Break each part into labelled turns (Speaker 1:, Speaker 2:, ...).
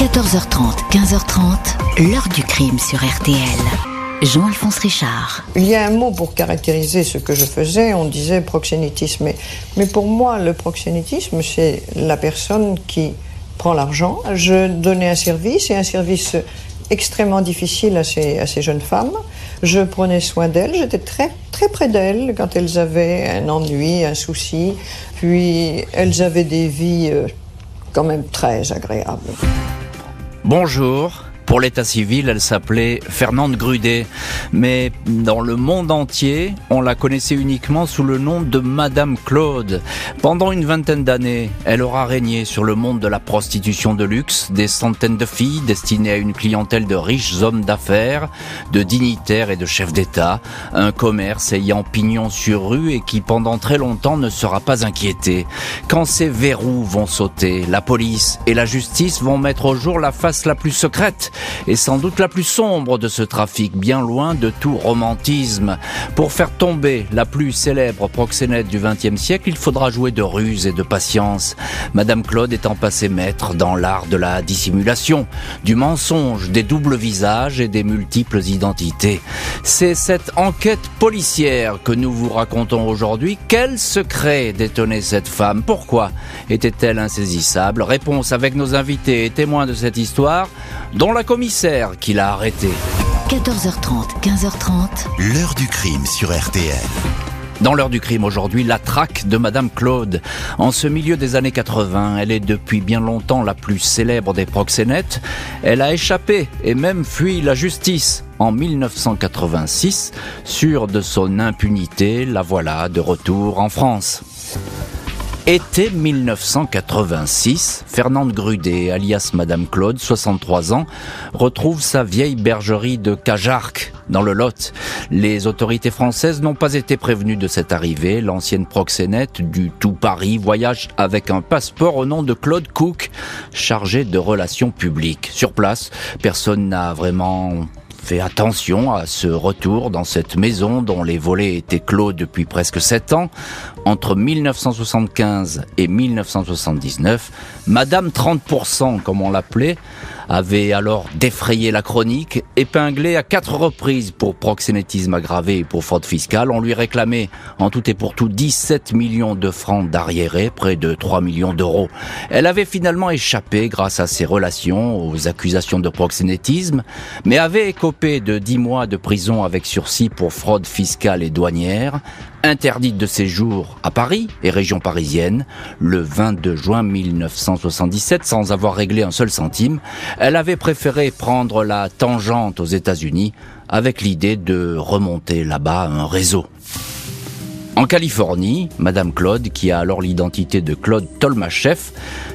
Speaker 1: 14h30, 15h30, l'heure du crime sur RTL. Jean-Alphonse Richard.
Speaker 2: Il y a un mot pour caractériser ce que je faisais, on disait proxénétisme. Mais, pour moi, le proxénétisme, c'est la personne qui prend l'argent. Je donnais un service, et un service extrêmement difficile à ces, à ces jeunes femmes. Je prenais soin d'elles, j'étais très, très près d'elles quand elles avaient un ennui, un souci. Puis elles avaient des vies euh, quand même très agréables.
Speaker 3: Bonjour. Pour l'état civil, elle s'appelait Fernande Grudet, mais dans le monde entier, on la connaissait uniquement sous le nom de Madame Claude. Pendant une vingtaine d'années, elle aura régné sur le monde de la prostitution de luxe, des centaines de filles destinées à une clientèle de riches hommes d'affaires, de dignitaires et de chefs d'État, un commerce ayant pignon sur rue et qui pendant très longtemps ne sera pas inquiété. Quand ces verrous vont sauter, la police et la justice vont mettre au jour la face la plus secrète est sans doute la plus sombre de ce trafic, bien loin de tout romantisme. Pour faire tomber la plus célèbre proxénète du XXe siècle, il faudra jouer de ruse et de patience. Madame Claude étant passée maître dans l'art de la dissimulation, du mensonge, des doubles visages et des multiples identités. C'est cette enquête policière que nous vous racontons aujourd'hui. Quel secret détenait cette femme? Pourquoi était-elle insaisissable? Réponse avec nos invités et témoins de cette histoire, dont la commissaire qui l'a arrêté.
Speaker 1: 14h30, 15h30.
Speaker 4: L'heure du crime sur RTL.
Speaker 3: Dans l'heure du crime aujourd'hui, la traque de Madame Claude. En ce milieu des années 80, elle est depuis bien longtemps la plus célèbre des proxénètes. Elle a échappé et même fui la justice. En 1986, sûre de son impunité, la voilà de retour en France. Été 1986, Fernande Grudet, alias Madame Claude, 63 ans, retrouve sa vieille bergerie de Cajarc, dans le Lot. Les autorités françaises n'ont pas été prévenues de cette arrivée. L'ancienne proxénète du tout Paris voyage avec un passeport au nom de Claude Cook, chargé de relations publiques. Sur place, personne n'a vraiment fait attention à ce retour dans cette maison dont les volets étaient clos depuis presque sept ans. Entre 1975 et 1979, Madame 30%, comme on l'appelait, avait alors défrayé la chronique, épinglé à quatre reprises pour proxénétisme aggravé et pour fraude fiscale. On lui réclamait en tout et pour tout 17 millions de francs d'arriérés, près de 3 millions d'euros. Elle avait finalement échappé grâce à ses relations aux accusations de proxénétisme, mais avait écopé de 10 mois de prison avec sursis pour fraude fiscale et douanière, interdite de séjour à Paris et région parisienne le 22 juin 1977 sans avoir réglé un seul centime. Elle avait préféré prendre la tangente aux États-Unis avec l'idée de remonter là-bas un réseau. En Californie, Madame Claude, qui a alors l'identité de Claude Tolmachev,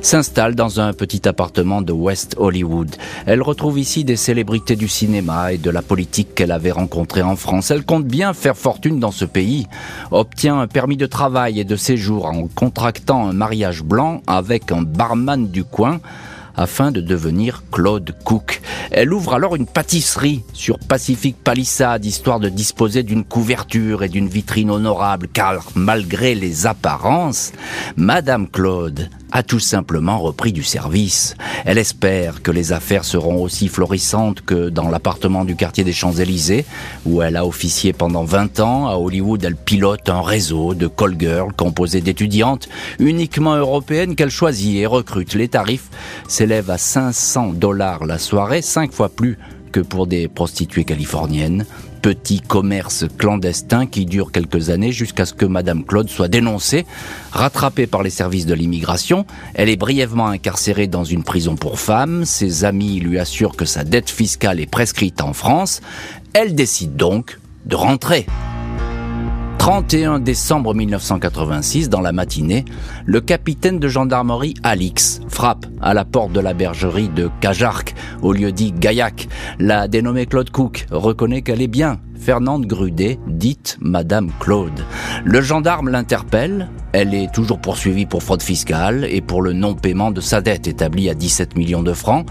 Speaker 3: s'installe dans un petit appartement de West Hollywood. Elle retrouve ici des célébrités du cinéma et de la politique qu'elle avait rencontrées en France. Elle compte bien faire fortune dans ce pays, obtient un permis de travail et de séjour en contractant un mariage blanc avec un barman du coin, afin de devenir Claude Cook. Elle ouvre alors une pâtisserie sur Pacific Palisade, histoire de disposer d'une couverture et d'une vitrine honorable, car malgré les apparences, Madame Claude a tout simplement repris du service. Elle espère que les affaires seront aussi florissantes que dans l'appartement du quartier des Champs-Élysées, où elle a officié pendant 20 ans. À Hollywood, elle pilote un réseau de call girls composé d'étudiantes uniquement européennes qu'elle choisit et recrute. Les tarifs s'élèvent à 500 dollars la soirée, cinq fois plus que pour des prostituées californiennes petit commerce clandestin qui dure quelques années jusqu'à ce que Madame Claude soit dénoncée, rattrapée par les services de l'immigration. Elle est brièvement incarcérée dans une prison pour femmes. Ses amis lui assurent que sa dette fiscale est prescrite en France. Elle décide donc de rentrer. 31 décembre 1986, dans la matinée, le capitaine de gendarmerie Alix frappe à la porte de la bergerie de Cajarc, au lieu dit Gaillac. La dénommée Claude Cook reconnaît qu'elle est bien Fernande Grudet, dite Madame Claude. Le gendarme l'interpelle. Elle est toujours poursuivie pour fraude fiscale et pour le non-paiement de sa dette établie à 17 millions de francs.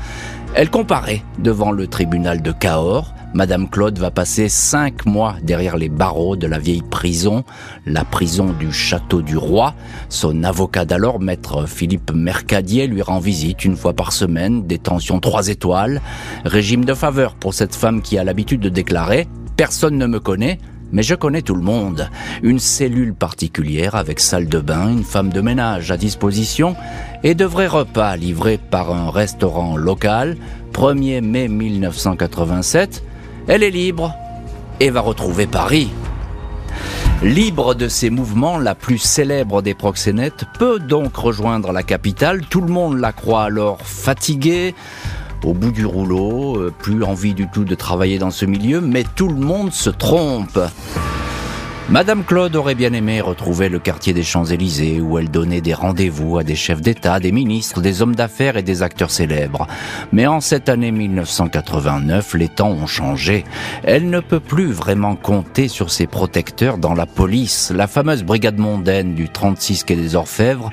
Speaker 3: Elle comparaît devant le tribunal de Cahors Madame Claude va passer cinq mois derrière les barreaux de la vieille prison, la prison du Château du Roi. Son avocat d'alors, maître Philippe Mercadier, lui rend visite une fois par semaine, détention trois étoiles, régime de faveur pour cette femme qui a l'habitude de déclarer « Personne ne me connaît, mais je connais tout le monde. Une cellule particulière avec salle de bain, une femme de ménage à disposition et de vrais repas livrés par un restaurant local. 1er mai 1987, elle est libre et va retrouver Paris. Libre de ses mouvements, la plus célèbre des proxénètes peut donc rejoindre la capitale. Tout le monde la croit alors fatiguée, au bout du rouleau, euh, plus envie du tout de travailler dans ce milieu, mais tout le monde se trompe. Madame Claude aurait bien aimé retrouver le quartier des Champs-Élysées où elle donnait des rendez-vous à des chefs d'État, des ministres, des hommes d'affaires et des acteurs célèbres. Mais en cette année 1989, les temps ont changé. Elle ne peut plus vraiment compter sur ses protecteurs dans la police. La fameuse brigade mondaine du 36 quai des Orfèvres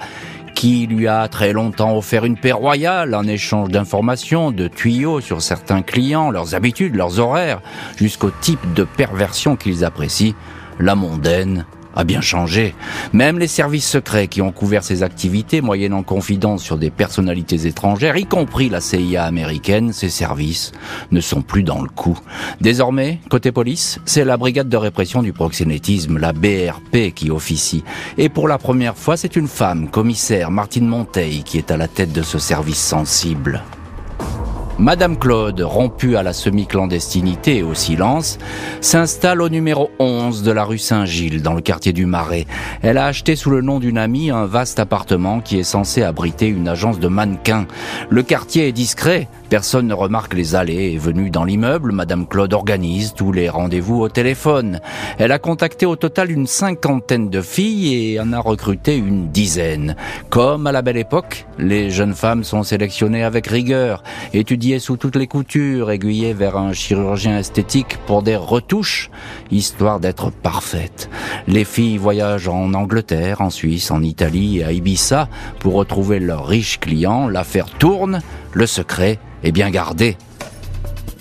Speaker 3: qui lui a très longtemps offert une paix royale en échange d'informations, de tuyaux sur certains clients, leurs habitudes, leurs horaires, jusqu'au type de perversion qu'ils apprécient, la mondaine a bien changé. Même les services secrets qui ont couvert ses activités moyennant confidence sur des personnalités étrangères, y compris la CIA américaine, ces services ne sont plus dans le coup. Désormais, côté police, c'est la brigade de répression du proxénétisme, la BRP, qui officie. Et pour la première fois, c'est une femme, commissaire Martine Monteil, qui est à la tête de ce service sensible. Madame Claude, rompue à la semi-clandestinité et au silence, s'installe au numéro 11 de la rue Saint-Gilles, dans le quartier du Marais. Elle a acheté sous le nom d'une amie un vaste appartement qui est censé abriter une agence de mannequins. Le quartier est discret, Personne ne remarque les allées et venues dans l'immeuble. Madame Claude organise tous les rendez-vous au téléphone. Elle a contacté au total une cinquantaine de filles et en a recruté une dizaine. Comme à la belle époque, les jeunes femmes sont sélectionnées avec rigueur, étudiées sous toutes les coutures, aiguillées vers un chirurgien esthétique pour des retouches, histoire d'être parfaites. Les filles voyagent en Angleterre, en Suisse, en Italie et à Ibiza pour retrouver leurs riches clients. L'affaire tourne, le secret est bien gardé.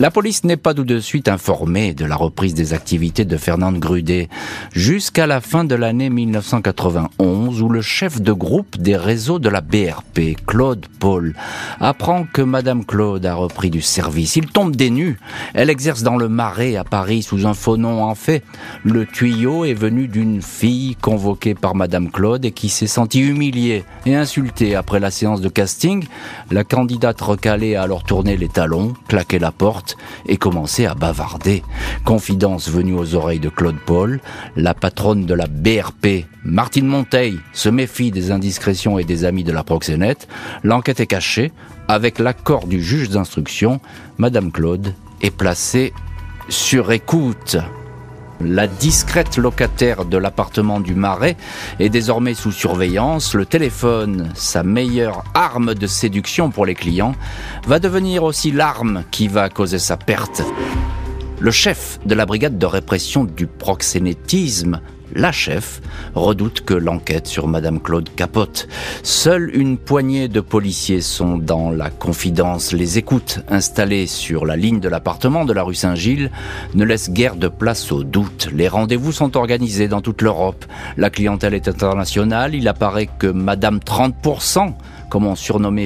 Speaker 3: La police n'est pas tout de suite informée de la reprise des activités de Fernande Grudet jusqu'à la fin de l'année 1991 où le chef de groupe des réseaux de la BRP, Claude Paul, apprend que Madame Claude a repris du service. Il tombe des nues. Elle exerce dans le Marais à Paris sous un faux nom en fait. Le tuyau est venu d'une fille convoquée par Madame Claude et qui s'est sentie humiliée et insultée après la séance de casting. La candidate recalée a alors tourné les talons, claqué la porte et commençait à bavarder. Confidence venue aux oreilles de Claude Paul, la patronne de la BRP, Martine Monteil, se méfie des indiscrétions et des amis de la proxénète. L'enquête est cachée. Avec l'accord du juge d'instruction, Madame Claude est placée sur écoute. La discrète locataire de l'appartement du Marais est désormais sous surveillance. Le téléphone, sa meilleure arme de séduction pour les clients, va devenir aussi l'arme qui va causer sa perte. Le chef de la brigade de répression du proxénétisme la chef, redoute que l'enquête sur Madame Claude capote. Seule une poignée de policiers sont dans la confidence. Les écoutes installées sur la ligne de l'appartement de la rue Saint-Gilles ne laissent guère de place au doute. Les rendez-vous sont organisés dans toute l'Europe. La clientèle est internationale. Il apparaît que Madame 30% comme on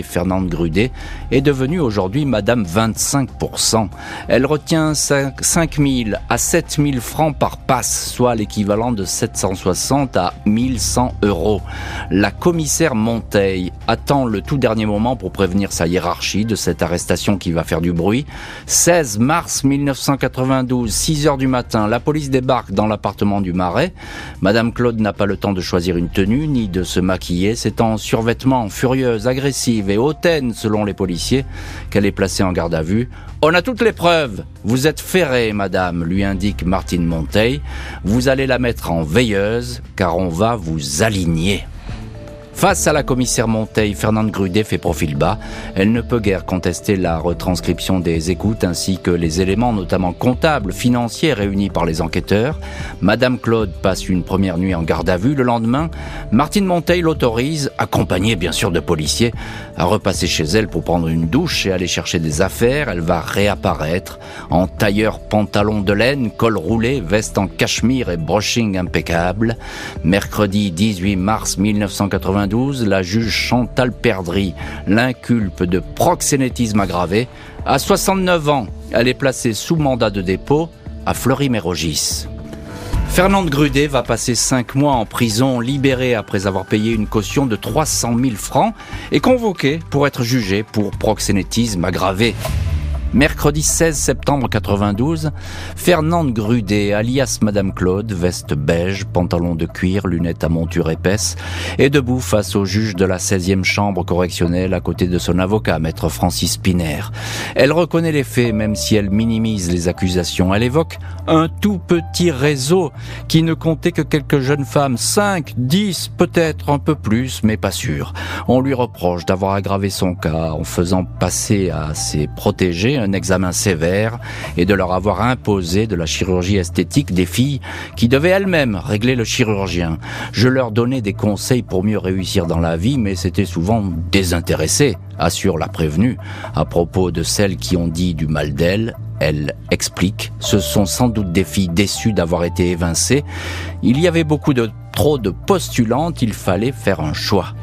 Speaker 3: Fernande Grudet, est devenue aujourd'hui Madame 25%. Elle retient 5 000 à 7 000 francs par passe, soit l'équivalent de 760 à 1100 euros. La commissaire Monteil attend le tout dernier moment pour prévenir sa hiérarchie de cette arrestation qui va faire du bruit. 16 mars 1992, 6 heures du matin, la police débarque dans l'appartement du Marais. Madame Claude n'a pas le temps de choisir une tenue ni de se maquiller. C'est en survêtement furieux agressive et hautaine selon les policiers qu'elle est placée en garde à vue. On a toutes les preuves. Vous êtes ferrée, madame, lui indique Martine Monteil. Vous allez la mettre en veilleuse car on va vous aligner. Face à la commissaire Monteil, Fernande Grudet fait profil bas. Elle ne peut guère contester la retranscription des écoutes ainsi que les éléments notamment comptables, financiers réunis par les enquêteurs. Madame Claude passe une première nuit en garde à vue. Le lendemain, Martine Monteil l'autorise, accompagnée bien sûr de policiers, à repasser chez elle pour prendre une douche et aller chercher des affaires. Elle va réapparaître en tailleur pantalon de laine, col roulé, veste en cachemire et brushing impeccable. Mercredi 18 mars 1980, la juge Chantal Perdry l'inculpe de proxénétisme aggravé. À 69 ans, elle est placée sous mandat de dépôt à Fleury-Mérogis. Fernande Grudet va passer 5 mois en prison, libérée après avoir payé une caution de 300 000 francs et convoquée pour être jugée pour proxénétisme aggravé. Mercredi 16 septembre 92, Fernande Grudet, alias Madame Claude, veste beige, pantalon de cuir, lunettes à monture épaisse, est debout face au juge de la 16e chambre correctionnelle à côté de son avocat, maître Francis Piner. Elle reconnaît les faits, même si elle minimise les accusations. Elle évoque un tout petit réseau qui ne comptait que quelques jeunes femmes, 5, 10, peut-être un peu plus, mais pas sûr. On lui reproche d'avoir aggravé son cas en faisant passer à ses protégés un examen sévère et de leur avoir imposé de la chirurgie esthétique des filles qui devaient elles-mêmes régler le chirurgien. Je leur donnais des conseils pour mieux réussir dans la vie, mais c'était souvent désintéressé, assure la prévenue. À propos de celles qui ont dit du mal d'elle, elle explique, ce sont sans doute des filles déçues d'avoir été évincées. Il y avait beaucoup de trop de postulantes, il fallait faire un choix.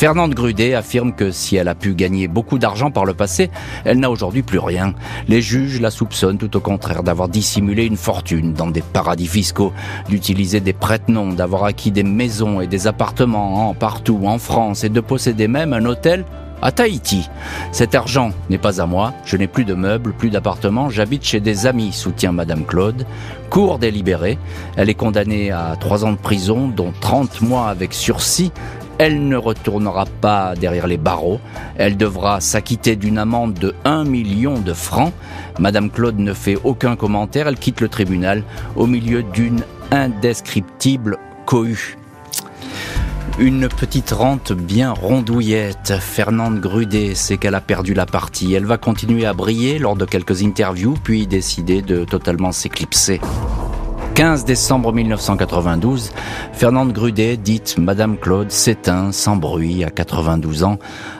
Speaker 3: Fernande Grudet affirme que si elle a pu gagner beaucoup d'argent par le passé, elle n'a aujourd'hui plus rien. Les juges la soupçonnent tout au contraire d'avoir dissimulé une fortune dans des paradis fiscaux, d'utiliser des prête-noms, d'avoir acquis des maisons et des appartements en partout en France et de posséder même un hôtel à Tahiti. Cet argent n'est pas à moi, je n'ai plus de meubles, plus d'appartements, j'habite chez des amis, soutient Madame Claude. Cour délibérée, elle est condamnée à trois ans de prison, dont 30 mois avec sursis, elle ne retournera pas derrière les barreaux. Elle devra s'acquitter d'une amende de 1 million de francs. Madame Claude ne fait aucun commentaire. Elle quitte le tribunal au milieu d'une indescriptible cohue. Une petite rente bien rondouillette. Fernande Grudet sait qu'elle a perdu la partie. Elle va continuer à briller lors de quelques interviews, puis décider de totalement s'éclipser. 15 décembre 1992, Fernande Grudet, dite Madame Claude, s'éteint sans bruit à 92 ans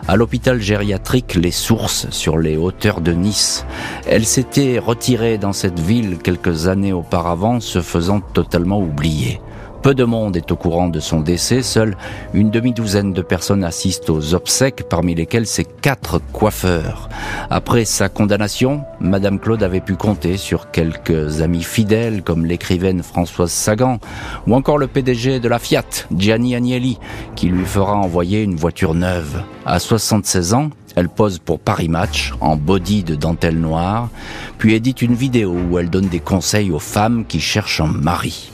Speaker 3: à l'hôpital gériatrique Les Sources sur les hauteurs de Nice. Elle s'était retirée dans cette ville quelques années auparavant, se faisant totalement oublier. Peu de monde est au courant de son décès, seule une demi-douzaine de personnes assistent aux obsèques, parmi lesquelles ses quatre coiffeurs. Après sa condamnation, Madame Claude avait pu compter sur quelques amis fidèles comme l'écrivaine Françoise Sagan ou encore le PDG de la Fiat, Gianni Agnelli, qui lui fera envoyer une voiture neuve. À 76 ans, elle pose pour Paris Match en body de dentelle noire, puis édite une vidéo où elle donne des conseils aux femmes qui cherchent un mari.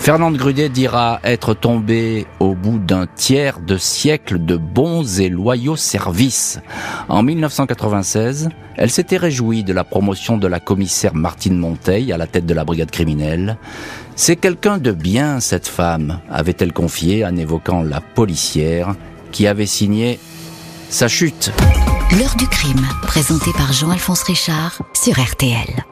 Speaker 3: Fernande Grudet dira être tombée au bout d'un tiers de siècle de bons et loyaux services. En 1996, elle s'était réjouie de la promotion de la commissaire Martine Monteil à la tête de la brigade criminelle. C'est quelqu'un de bien, cette femme, avait-elle confié en évoquant la policière qui avait signé sa chute.
Speaker 1: L'heure du crime, présenté par Jean-Alphonse Richard sur RTL.